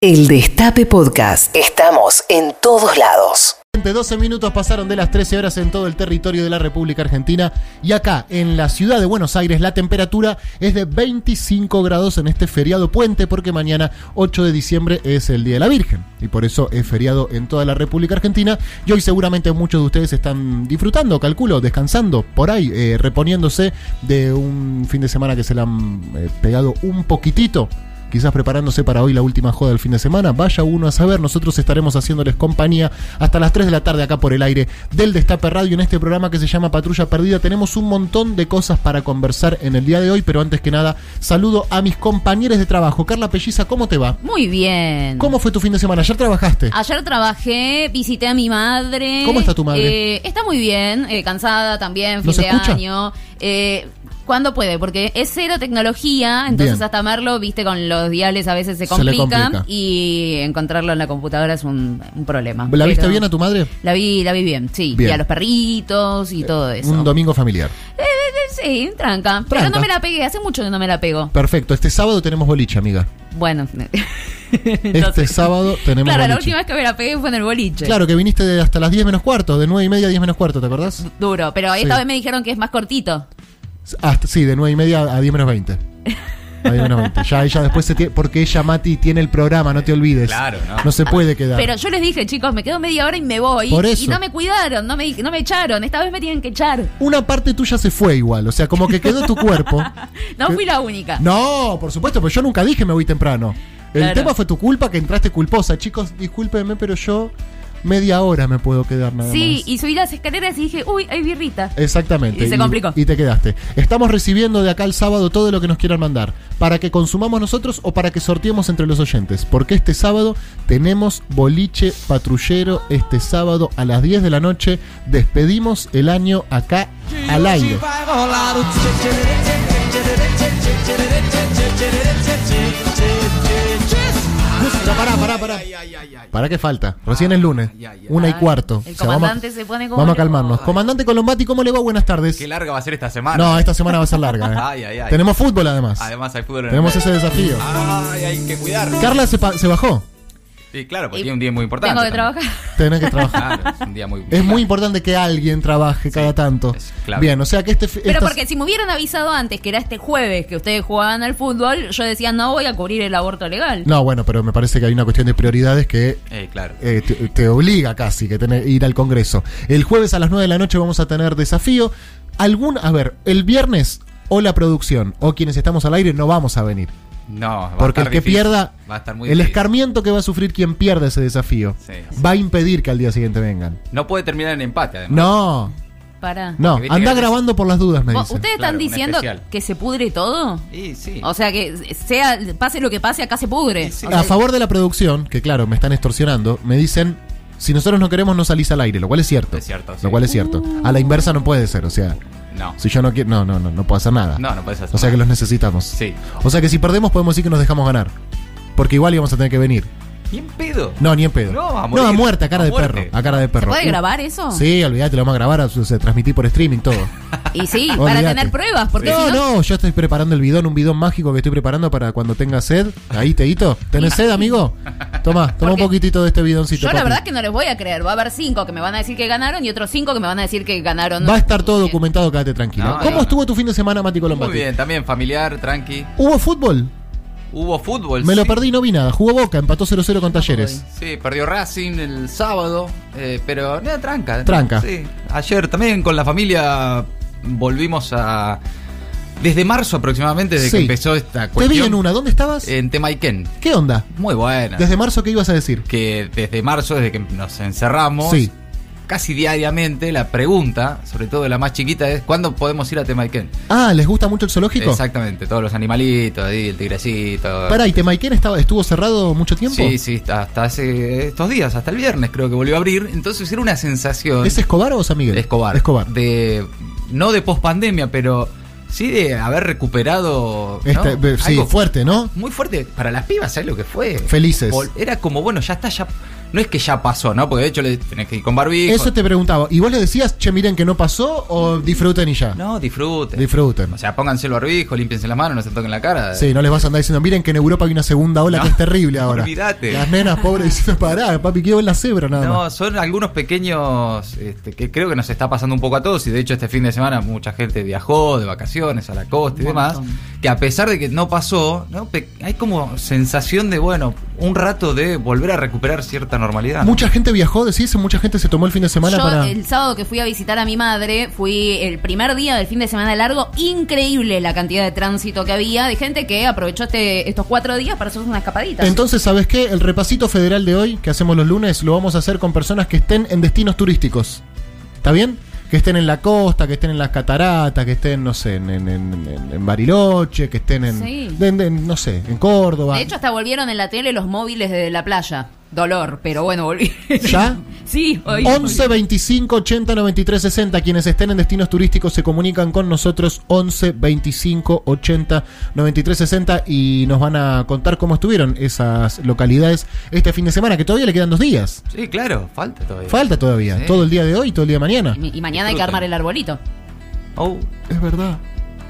El Destape Podcast. Estamos en todos lados. 12 minutos pasaron de las 13 horas en todo el territorio de la República Argentina y acá en la ciudad de Buenos Aires la temperatura es de 25 grados en este feriado puente porque mañana 8 de diciembre es el Día de la Virgen y por eso es feriado en toda la República Argentina y hoy seguramente muchos de ustedes están disfrutando, calculo, descansando por ahí, eh, reponiéndose de un fin de semana que se le han eh, pegado un poquitito quizás preparándose para hoy la última joda del fin de semana. Vaya uno a saber, nosotros estaremos haciéndoles compañía hasta las 3 de la tarde acá por el aire del Destape Radio en este programa que se llama Patrulla Perdida. Tenemos un montón de cosas para conversar en el día de hoy, pero antes que nada, saludo a mis compañeros de trabajo. Carla Pelliza, ¿cómo te va? Muy bien. ¿Cómo fue tu fin de semana? ¿Ayer trabajaste? Ayer trabajé, visité a mi madre. ¿Cómo está tu madre? Eh, está muy bien, eh, cansada también, fin de año. Eh, cuando puede, porque es cero tecnología, entonces hasta Merlo, viste, con los diales a veces se complica, y encontrarlo en la computadora es un, problema. ¿La viste bien a tu madre? La vi, la vi bien, sí. Y a los perritos y todo eso. Un domingo familiar. Eh, eh, eh, sí, tranca. Pero no me la pegué, hace mucho que no me la pego. Perfecto, este sábado tenemos boliche, amiga. Bueno. este sábado tenemos Claro, la última vez que me la pegué fue en el boliche. Claro, que viniste hasta las 10 menos cuarto, de 9 y media a 10 menos cuarto, ¿te acordás? Duro, pero esta vez me dijeron que es más cortito. Hasta, sí, de 9 y media a 10 menos 20. A 10 menos 20. Ya ella después se tiene. Porque ella, Mati, tiene el programa, no te olvides. Claro, no. No se puede quedar. Pero yo les dije, chicos, me quedo media hora y me voy. Por eso. Y no me cuidaron, no me, no me echaron. Esta vez me tienen que echar. Una parte tuya se fue igual. O sea, como que quedó tu cuerpo. no fui la única. No, por supuesto, pero yo nunca dije me voy temprano. El tema fue tu culpa que entraste culposa. Chicos, discúlpenme, pero yo media hora me puedo quedar nada sí, y subí las escaleras y dije, uy, hay birrita. Exactamente. Y se complicó. Y te quedaste. Estamos recibiendo de acá el sábado todo lo que nos quieran mandar. Para que consumamos nosotros o para que sorteemos entre los oyentes. Porque este sábado tenemos boliche patrullero. Este sábado a las 10 de la noche despedimos el año acá al aire. Pará, pará, pará. ¿Para qué falta? Recién es lunes. Una y cuarto. El comandante se pone como. Vamos a calmarnos. Comandante Colombati, ¿cómo le va? Buenas tardes. Qué larga va a ser esta semana. No, esta semana va a ser larga. ¿eh? Tenemos fútbol además. Además hay fútbol. Tenemos ese desafío. Ay, hay que cuidar. Carla se, se bajó. Sí, claro, porque tiene un día muy importante. Tengo que trabajar. Tenés que trabajar. es un día muy Es muy importante que alguien trabaje cada tanto. Bien, o sea que este. Pero porque si me hubieran avisado antes que era este jueves que ustedes jugaban al fútbol, yo decía no voy a cubrir el aborto legal. No, bueno, pero me parece que hay una cuestión de prioridades que eh, claro. Eh, te, obliga casi que tener, ir al Congreso. El jueves a las 9 de la noche vamos a tener desafío. Algún, a ver, el viernes o la producción o quienes estamos al aire no vamos a venir. No, va porque a el que pierda, va a estar muy el escarmiento que va a sufrir quien pierda ese desafío va a impedir que al día siguiente vengan. No puede terminar en empate, además. No. Para. No, anda grabando por las dudas, me dice. ¿Ustedes están diciendo que se pudre todo? Sí, sí. O sea, que sea pase lo que pase, acá se pudre. a favor de la producción, que claro, me están extorsionando, me dicen, si nosotros no queremos, no salís al aire, lo cual es cierto. Es cierto, Lo cual es cierto. A la inversa no puede ser, o sea... No. Si yo no quiero. No, no, no, no puedo hacer nada. No, no puedes hacer O sea que los necesitamos. Sí. O sea que si perdemos, podemos decir que nos dejamos ganar. Porque igual íbamos a tener que venir. Ni en pedo. No, ni en pedo. No, a No, a muerte, a cara de perro. A cara de perro. ¿Se puede grabar eso? Sí, olvídate, lo vamos a grabar, se transmitir por streaming todo. Y sí, para tener pruebas. Porque no, no, yo estoy preparando el bidón, un bidón mágico que estoy preparando para cuando tenga sed. Ahí, Teito. ¿Tenés sed, amigo? Toma, toma un poquitito de este bidoncito. Yo la verdad que no les voy a creer. Va a haber cinco que me van a decir que ganaron y otros cinco que me van a decir que ganaron. Va a estar todo documentado, quédate tranquilo. ¿Cómo estuvo tu fin de semana, Mati Colombati? Muy bien, también familiar, tranqui. ¿Hubo fútbol? Hubo fútbol. Me lo perdí, no vi nada. Jugó Boca, empató 0-0 con Talleres. Sí, perdió Racing el sábado, eh, pero nada, tranca. Tranca. Sí. Ayer también con la familia volvimos a... Desde marzo aproximadamente, desde que empezó esta cuestión. Te vi en una, ¿dónde estabas? En Temaiken. ¿Qué onda? Muy buena. ¿Desde marzo qué ibas a decir? Que desde marzo, desde que nos encerramos, sí casi diariamente la pregunta, sobre todo la más chiquita, es ¿cuándo podemos ir a Temaiken? Ah, ¿les gusta mucho el zoológico? Exactamente, todos los animalitos, ahí, el tigrecito. Pará, ¿y Temaiken estaba, estuvo cerrado mucho tiempo? Sí, sí, hasta, hace estos días, hasta el viernes creo que volvió a abrir. Entonces era una sensación. ¿Es Escobar o San Miguel? Escobar. Escobar. De, no de post pandemia, pero sí de haber recuperado sí, fuerte, ¿no? Muy fuerte. Para las pibas, ¿sabes lo que fue? Felices. Era como, bueno, ya está, ya no es que ya pasó, ¿no? Porque de hecho le tenés que ir con barbijo. Eso te preguntaba. ¿Y vos le decías, che, miren que no pasó o disfruten y ya? No, disfruten. Disfruten. O sea, pónganse el barbijo, límpiense las manos, no se toquen la cara. Sí, no les vas a andar diciendo, miren que en Europa hay una segunda ola que es terrible ahora. Olvídate. Las nenas pobres diciendo, pará, papi, quiero ver la cebra nada no, más. son algunos pequeños este, que creo que nos está pasando un poco a todos. Y de hecho, este fin de semana mucha gente viajó de vacaciones a la costa y demás. Que a pesar de que no pasó, ¿no? hay como sensación de, bueno, un rato de volver a recuperar cierta normalidad. Mucha gente viajó, decís, mucha gente se tomó el fin de semana Yo, para. El sábado que fui a visitar a mi madre, fui el primer día del fin de semana largo. Increíble la cantidad de tránsito que había de gente que aprovechó este, estos cuatro días para hacer una escapadita. Entonces, ¿sabes qué? El repasito federal de hoy, que hacemos los lunes, lo vamos a hacer con personas que estén en destinos turísticos. ¿Está bien? Que estén en la costa, que estén en las cataratas, que estén, no sé, en, en, Bariloche, que estén en, no sé, en Córdoba. De hecho, hasta volvieron en la tele los móviles de la playa. Dolor, pero bueno, volví. ¿Ya? sí, hoy. 11 25 80 93 60. Quienes estén en destinos turísticos se comunican con nosotros. 11 25 80 93 60 y nos van a contar cómo estuvieron esas localidades este fin de semana, que todavía le quedan dos días. Sí, claro, falta todavía. Falta todavía. Todo el día de hoy todo el día de mañana. Y, mañana hay que armar el arbolito. Oh, es verdad.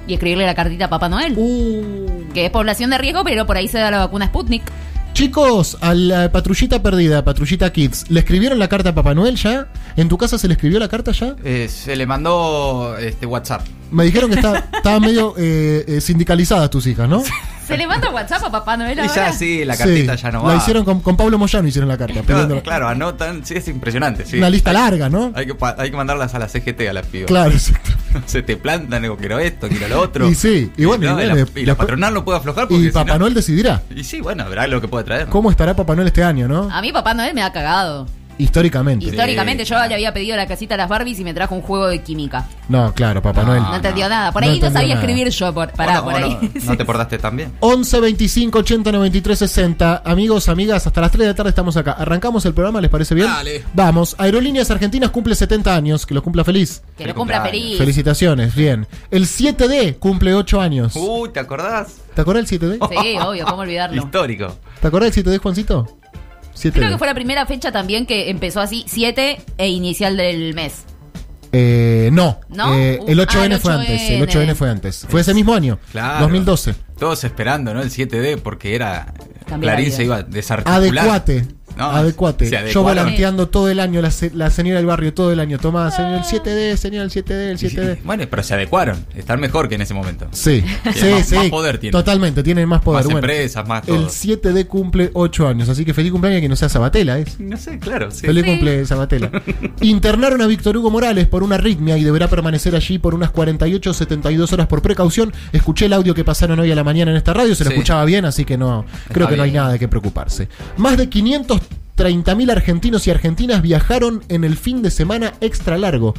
Y escribirle la cartita a Papá Noel. Uh. Que es población de riesgo, pero por ahí se da la vacuna Sputnik. Chicos, a la patrullita perdida, patrullita Kids, ¿le escribieron la carta a Papá Noel ya? ¿En tu casa se le escribió la carta ya? Eh, se le mandó este WhatsApp. Me dijeron que estaban medio eh, eh, sindicalizadas tus hijas, ¿no? Se le manda WhatsApp a Papá Noel ahora. Y ya sí, la cartita ya no va. La hicieron con, Pablo Moyano, hicieron la carta. claro, anotan, sí, es impresionante. Sí. Una lista larga, ¿no? Hay que, hay que mandarlas a la CGT, a las pibas. Claro, exacto. Se te plantan, digo, quiero esto, quiero lo otro. Y sí, y bueno, y, la, patronal no puede aflojar porque Y Papá Noel decidirá. Y sí, bueno, verá lo que puede traer. ¿Cómo estará Papá Noel este año, no? A mí Papá Noel me ha cagado. Históricamente. Históricamente, yo le había pedido la casita a las Barbies y me trajo un juego de química. No, claro, Papá Noel. No entendió nada. Por ahí no, sabía escribir yo. Por, pará, por ahí. No, te portaste tan bien. 11 25 80 93 60. Amigos, amigas, hasta las 3 de la tarde estamos acá. Arrancamos el programa, ¿les parece bien? Dale. Vamos. Aerolíneas Argentinas cumple 70 años. Que lo cumpla feliz. Que lo cumpla feliz. Felicitaciones, bien. El 7D cumple 8 años. Uy, ¿te acordás? ¿Te acordás del 7D? Sí, obvio, ¿cómo olvidarlo? Histórico. ¿Te acordás del 7D, Juancito? Creo que fue la primera fecha también que empezó así, 7 e inicial del mes. Eh, no, eh, el 8N ah, fue antes. El 8N fue antes. Fue ese mismo año, claro. 2012. Todos esperando, ¿no? El 7D, porque era. Clarín se iba a desarticular. Adecuate. Adecuate. Yo volanteando todo el año, la, la, señora del barrio todo el año. Tomá, señor, el 7D, señor, el 7D, el 7D. bueno, pero se adecuaron. Están mejor que en ese momento. Sí, sí, más, sí. Más poder tienen. Totalmente, tienen más poder. Más empresas, más todo. El 7D cumple 8 años, así que feliz cumpleaños que no sea Sabatella, ¿es? No sé, claro. Sí. Feliz cumple Sabatella. Internaron a Víctor Hugo Morales por una arritmia y deberá permanecer allí por unas 48 o 72 horas por precaución. Escuché el audio que pasaron hoy a la mañana en esta radio, se lo escuchaba bien, así que no, creo que no hay nada de qué preocuparse. Más de 500 30.000 argentinos y argentinas viajaron en el fin de semana extra largo.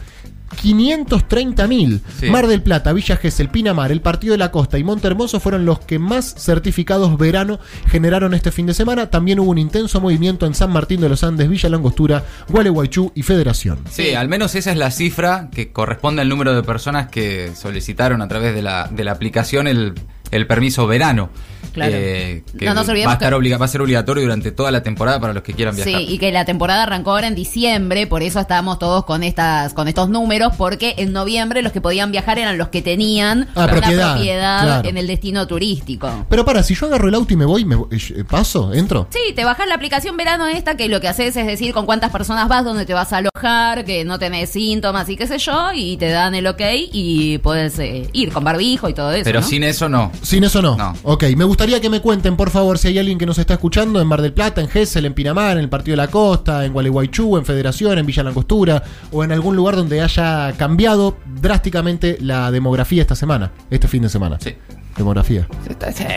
530.000. Mar del Plata, Villa Gesell, Pinamar, el Partido de la Costa y Monte Hermoso fueron los que más certificados verano generaron este fin de semana. También hubo un intenso movimiento en San Martín de los Andes, Villa Langostura, Gualeguaychú y Federación. Sí, al menos esa es la cifra que corresponde al número de personas que solicitaron a través de la, de la aplicación el, el permiso verano. Claro. Eh, va, a estar va a ser obligatorio durante toda la temporada para los que quieran viajar. Sí, y que la temporada arrancó ahora en diciembre, por eso estábamos todos con estas con estos números, porque en noviembre los que podían viajar eran los que tenían ah, una propiedad, en el destino turístico. Pero para, si yo agarro el auto y me voy, me eh, paso, entro. Sí, te bajas la aplicación verano esta, que lo que haces es decir con cuántas personas vas, dónde te vas a alojar, que no tenés síntomas y qué sé yo, y te dan el ok y puedes eh, ir con barbijo y todo eso. Pero sin eso no. Sin eso no. no. Ok, me gustaría gustaría que me cuenten, por favor, si hay alguien que nos está escuchando en Mar del Plata, en Gessel, en Pinamar, en el Partido de la Costa, en Gualeguaychú, en Federación, en Villa Langostura, o en algún lugar donde haya cambiado drásticamente la demografía esta semana, este fin de semana. Sí. Demografía.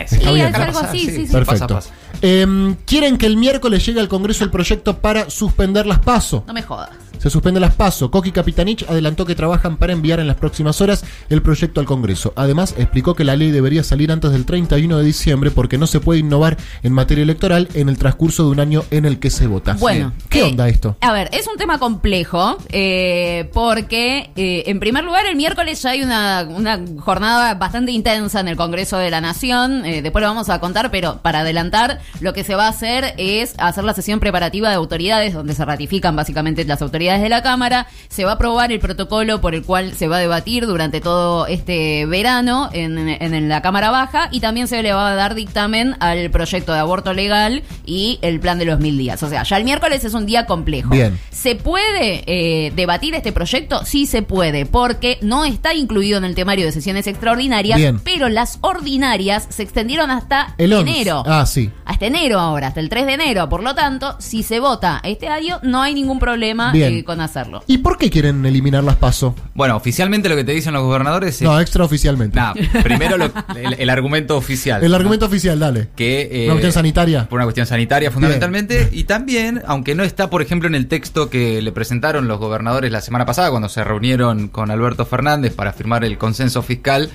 Sí, algo así, sí, sí. Perfecto. Em, ¿Quieren que el miércoles llegue al Congreso el proyecto para suspender las PASO? No me jodas. Se suspende las pasos. Coqui Capitanich adelantó que trabajan para enviar en las próximas horas el proyecto al Congreso. Además, explicó que la ley debería salir antes del 31 de diciembre porque no se puede innovar en materia electoral en el transcurso de un año en el que se vota. Bueno, ¿qué eh, onda esto? A ver, es un tema complejo eh, porque, eh, en primer lugar, el miércoles ya hay una, una, jornada bastante intensa en el Congreso de la Nación. después lo vamos a contar, pero para adelantar, lo que se va a hacer es hacer la sesión preparativa de autoridades, donde se ratifican básicamente las autoridades de la Cámara. Se va a aprobar el protocolo por el cual se va a debatir durante todo este verano en, en la Cámara Baja y también se le va a dar dictamen al proyecto de aborto legal y el plan de los mil días. O sea, ya el miércoles es un día complejo. Bien. ¿Se puede eh, debatir este proyecto? Sí se puede, porque no está incluido en el temario de sesiones extraordinarias, pero las ordinarias se extendieron hasta enero. Ah, sí. Hasta enero ahora, hasta el 3 de enero. Por lo tanto, si se vota este año, no hay ningún problema con hacerlo. ¿Y por qué quieren eliminar las PASO? Bueno, oficialmente lo que te dicen los gobernadores es... No, extraoficialmente. No, primero el, argumento oficial. El argumento oficial, dale. Que, eh, una cuestión sanitaria. Por una cuestión sanitaria fundamentalmente. Y también, aunque no está, por ejemplo, en el texto que le presentaron los gobernadores la semana pasada, cuando se reunieron con Alberto Fernández para firmar el consenso fiscal,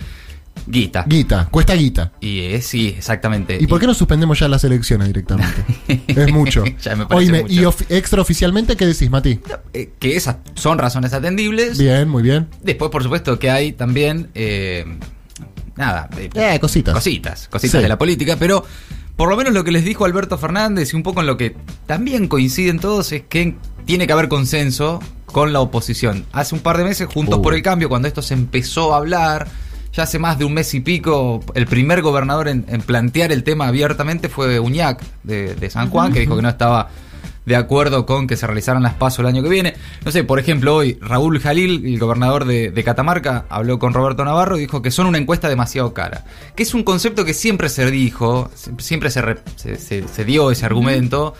Guita. Guita, cuesta guita. Y sí, exactamente. ¿Y por qué no suspendemos ya las elecciones directamente? es mucho. ya me parece ¿Y extraoficialmente qué decís, Mati? Eh, que esas son razones atendibles. Bien, muy bien. Después, por supuesto, que hay también... Eh, nada. Eh, cositas. Cositas, cositas de la política, pero por lo menos lo que les dijo Alberto Fernández y un poco en lo que también coinciden todos es que tiene que haber consenso con la oposición. Hace un par de meses, Juntos por uh. el Cambio, cuando esto se empezó a hablar, ya hace más de un mes y pico, el primer gobernador en, plantear el tema abiertamente fue Uñac de, San Juan, que dijo que no estaba de acuerdo con que se realizaran las pasos el año que viene. No sé, por ejemplo, hoy Raúl Jalil, el gobernador de, Catamarca, habló con Roberto Navarro y dijo que son una encuesta demasiado cara. Que es un concepto que siempre se dijo, siempre se, se dio ese argumento.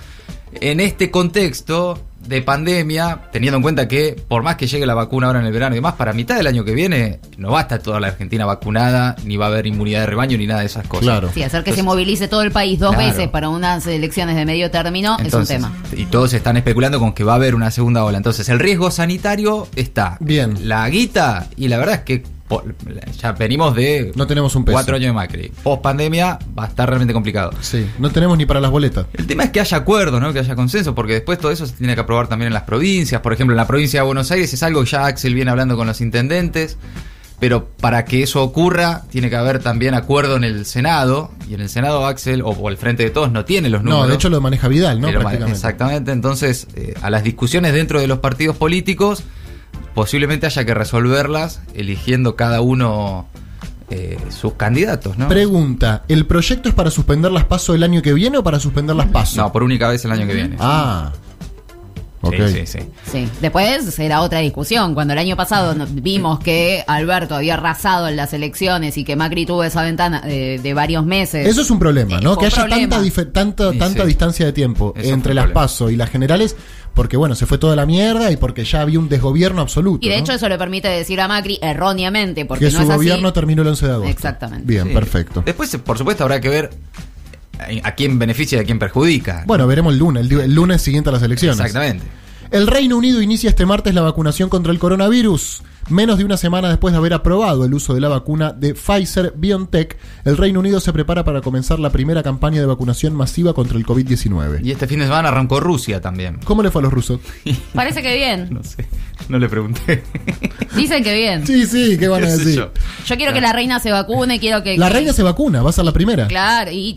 En este contexto, de pandemia, teniendo en cuenta que por más que llegue la vacuna ahora en el verano y demás, para mitad del año que viene no va a estar toda la Argentina vacunada, ni va a haber inmunidad de rebaño, ni nada de esas cosas. Claro. Sí, hacer que se movilice todo el país dos veces para unas elecciones de medio término es un tema. Y todos están especulando con que va a haber una segunda ola. Entonces, el riesgo sanitario está. Bien. La guita, y la verdad es que ya venimos de no tenemos un cuatro años de Macri. Post pandemia va a estar realmente complicado. Sí, no tenemos ni para las boletas. El tema es que haya acuerdo, ¿no? Que haya consenso, porque después todo eso se tiene que aprobar también en las provincias. Por ejemplo, en la provincia de Buenos Aires es algo que ya Axel viene hablando con los intendentes. Pero para que eso ocurra, tiene que haber también acuerdo en el Senado. Y en el Senado, Axel, o, el Frente de Todos, no tiene los números. No, de hecho lo maneja Vidal, ¿no? Exactamente. Entonces, eh, a las discusiones dentro de los partidos políticos posiblemente haya que resolverlas eligiendo cada uno eh, sus candidatos, ¿no? Pregunta, ¿el proyecto es para suspender las pasos el año que viene o para suspender las pasos? No, por única vez el año que viene. Ah. Sí, sí, sí, sí. Después será otra discusión. Cuando el año pasado vimos que Alberto había arrasado en las elecciones y que Macri tuvo esa ventana de, varios meses. Eso es un problema, ¿no? que haya tanta, tanta, tanta distancia de tiempo entre las PASO y las generales porque bueno, se fue toda la mierda y porque ya había un desgobierno absoluto. Y de hecho eso le permite decir a Macri erróneamente, porque que su gobierno terminó el 11 de agosto. Exactamente. Bien, perfecto. Después, por supuesto, habrá que ver a quién beneficia y a quién perjudica. Bueno, veremos el lunes, el, lunes siguiente a las elecciones. Exactamente. El Reino Unido inicia este martes la vacunación contra el coronavirus. Menos de una semana después de haber aprobado el uso de la vacuna de Pfizer BioNTech, el Reino Unido se prepara para comenzar la primera campaña de vacunación masiva contra el COVID-19. Y este fin de semana arrancó Rusia también. ¿Cómo le fue a los rusos? Parece que bien. No sé, no le pregunté. Dicen que bien. Sí, sí, ¿qué van a decir? Yo? quiero que la reina se vacune, quiero que... La reina se vacuna, va a ser la primera. Claro, y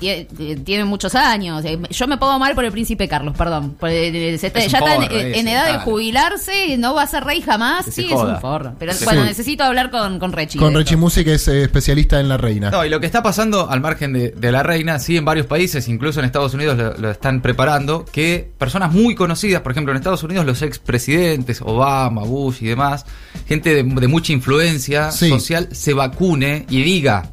tiene, muchos años. Eh, yo me pongo mal por el príncipe Carlos, perdón. Eh, ya está en, edad de jubilarse, no va a ser rey jamás. Sí, es un forro. Pero bueno, necesito hablar con, con Rechi. Con Rechi Musi, que es eh, especialista en la reina. No, y lo que está pasando al margen de, la reina, sí, en varios países, incluso en Estados Unidos lo, están preparando, que personas muy conocidas, por ejemplo, en Estados Unidos los expresidentes, Obama, Bush y demás, gente de, mucha influencia social, se vacune y diga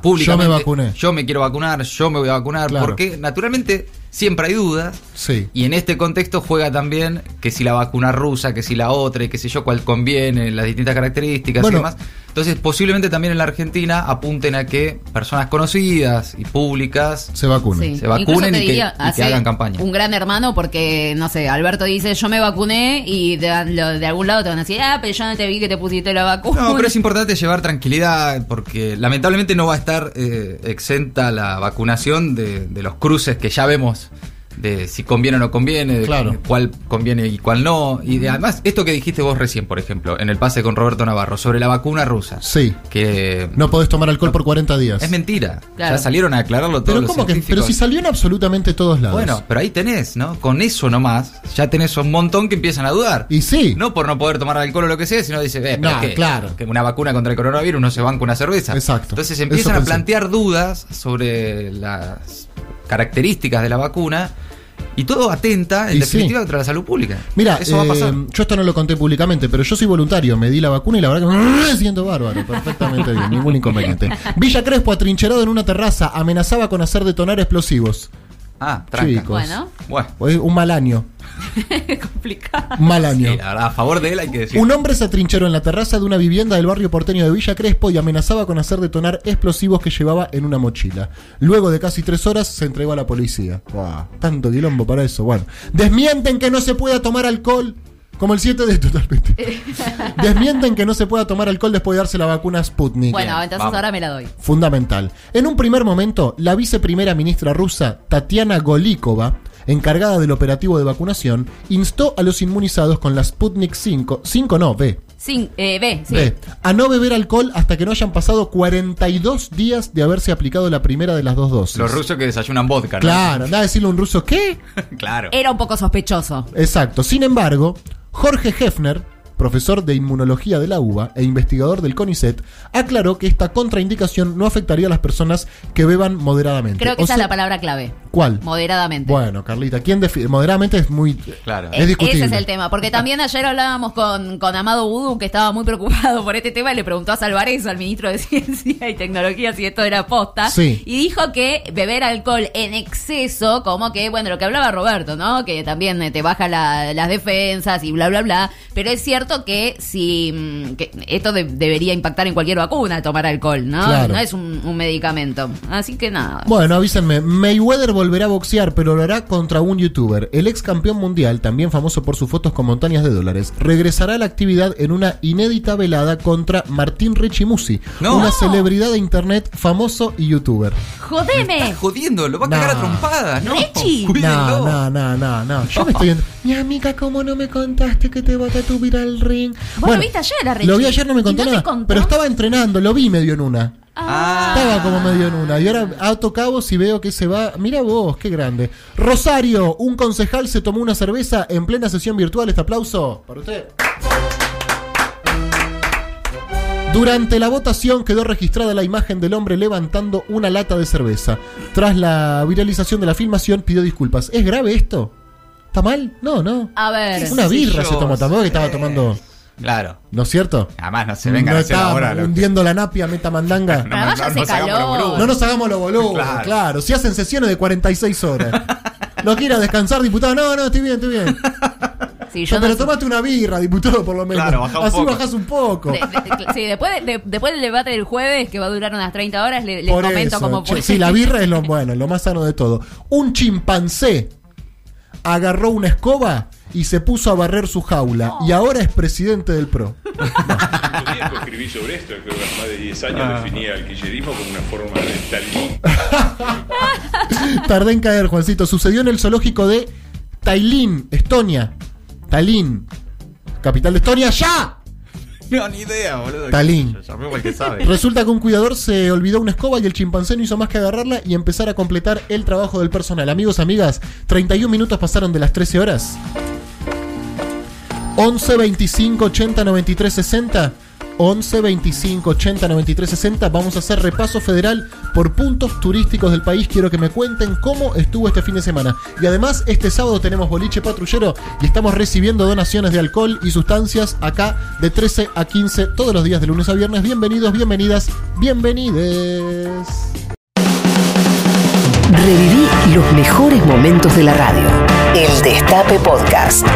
públicamente. Yo me vacuné. Yo me quiero vacunar, yo me voy a vacunar, porque naturalmente siempre hay dudas. Sí. Y en este contexto juega también que si la vacuna rusa, que si la otra, y qué sé yo, cuál conviene, las distintas características y demás. Entonces, posiblemente también en la Argentina apunten a que personas conocidas y públicas se vacunen. Se vacunen y, que, hagan campaña. Un gran hermano, porque, no sé, Alberto dice, yo me vacuné y de, algún lado te van a decir, ah, pero yo no te vi que te pusiste la vacuna. No, pero es importante llevar tranquilidad porque lamentablemente no va a estar eh, exenta la vacunación de, de los cruces que ya vemos de si conviene o no conviene, de cuál conviene y cuál no. Y además, esto que dijiste vos recién, por ejemplo, en el pase con Roberto Navarro, sobre la vacuna rusa. Sí. Que no podés tomar alcohol por 40 días. Es mentira. Ya salieron a aclararlo todo. Pero, ¿cómo que, pero si salió en absolutamente todos lados. Bueno, pero ahí tenés, ¿no? Con eso nomás, ya tenés un montón que empiezan a dudar. Y sí. No por no poder tomar alcohol o lo que sea, sino dice, eh, no, claro. que una vacuna contra el coronavirus no se banca una cerveza. Exacto. Entonces empiezan a plantear dudas sobre las características de la vacuna y todo atenta, en definitiva, contra la salud pública. Mira, eso va a pasar. Eh, yo esto no lo conté públicamente, pero yo soy voluntario, me di la vacuna y la verdad que me siento bárbaro, perfectamente bien, ningún inconveniente. Villa Crespo, atrincherado en una terraza, amenazaba con hacer detonar explosivos. Ah, tranca. Bueno. bueno. Un mal año. Complicado. Mal año. a favor de él hay que decir. Un hombre se atrincheró en la terraza de una vivienda del barrio porteño de Villa Crespo y amenazaba con hacer detonar explosivos que llevaba en una mochila. Luego de casi tres horas se entregó a la policía. tanto quilombo para eso. Bueno, desmienten que no se pueda tomar alcohol como el 7 de totalmente. Desmienten que no se pueda tomar alcohol después de darse la vacuna Sputnik. Bueno, entonces ahora me la doy. Fundamental. En un primer momento, la viceprimera ministra rusa, Tatiana Golikova, encargada del operativo de vacunación, instó a los inmunizados con la Sputnik 5, 5 no, B. Sí, eh, B, sí. B, a no beber alcohol hasta que no hayan pasado 42 días de haberse aplicado la primera de las dos dosis. Los rusos que desayunan vodka, ¿no? Claro, anda a decirle a un ruso, ¿qué? claro. Era un poco sospechoso. Exacto. Sin embargo, Jorge Hefner, profesor de inmunología de la UBA e investigador del CONICET, aclaró que esta contraindicación no afectaría a las personas que beban moderadamente. Creo que esa es la palabra clave. ¿Cuál? Moderadamente. Bueno, Carlita, ¿quién define? Moderadamente es muy. Claro. Es discutible. Ese es el tema. Porque también ayer hablábamos con, con Amado Vudú, que estaba muy preocupado por este tema, y le preguntó a Salvareso, al ministro de Ciencia y Tecnología, si esto era posta. Sí. Y dijo que beber alcohol en exceso, como que, bueno, lo que hablaba Roberto, ¿no? Que también te baja las defensas y bla, bla, bla. Pero es cierto que si. Mm, que esto debería impactar en cualquier vacuna, tomar alcohol, ¿no? No es un, un medicamento. Así que nada. Bueno, avísenme. Mayweather volverá a boxear, pero lo hará contra un youtuber. El ex campeón mundial, también famoso por sus fotos con montañas de dólares, regresará a la actividad en una inédita velada contra Martín Richimusi, una celebridad de internet famoso y youtuber. ¡Jodeme! jodiendo, lo va a cagar a trompadas, ¿no? No, no, no, no, no. Yo me estoy viendo. Mi amiga, ¿cómo no me contaste que te va a tu al ring? bueno, lo viste ayer, Richie? Lo vi ayer, no me contó nada. Pero estaba entrenando, lo vi medio en una. Ah. Estaba como medio en una. Y ahora ato cabos y veo que se va. Mira vos, qué grande. Rosario, un concejal se tomó una cerveza en plena sesión virtual. Este aplauso para usted. Durante la votación quedó registrada la imagen del hombre levantando una lata de cerveza. Tras la viralización de la filmación pidió disculpas. ¿Es grave esto? ¿Está mal? No, no. A ver. Una birra se tomó tampoco que estaba tomando. Claro. ¿No es cierto? Además no se venga no a ahora. hundiendo la napia, meta mandanga. no, no, no, nos hagamos no nos hagamos los boludos. Claro. Si hacen sesiones de 46 horas. ¿No quiera descansar, diputado? No, no, estoy bien, estoy bien. Sí, yo pero tomaste una birra, diputado, por lo menos. Claro, Así bajás un poco. sí, después, después del debate del jueves, que va a durar unas 30 horas, les comento cómo fue. Sí, la birra es lo bueno, lo más sano de todo. Un chimpancé agarró una escoba y se puso a barrer su jaula y ahora es presidente del PRO. No. escribí sobre esto, creo que hace más de 10 años ah. definía el kirchnerismo como una forma de Stalin. Tardé en caer, Juancito. Sucedió en el zoológico de Tallinn, Estonia. Tallinn, capital de Estonia, ¡ya! No, ni idea, boludo. Talín. que sabe. Resulta que un cuidador se olvidó una escoba y el chimpancé no hizo más que agarrarla y empezar a completar el trabajo del personal. Amigos, amigas, 31 minutos pasaron de las 13 horas. 11 25 80 93 60 11 25 80 93 60. Vamos a hacer repaso federal por puntos turísticos del país. Quiero que me cuenten cómo estuvo este fin de semana. Y además, este sábado tenemos boliche patrullero y estamos recibiendo donaciones de alcohol y sustancias acá de 13 a 15 todos los días de lunes a viernes. Bienvenidos, bienvenidas, bienvenides. Reviví los mejores momentos de la radio. El Destape Podcast.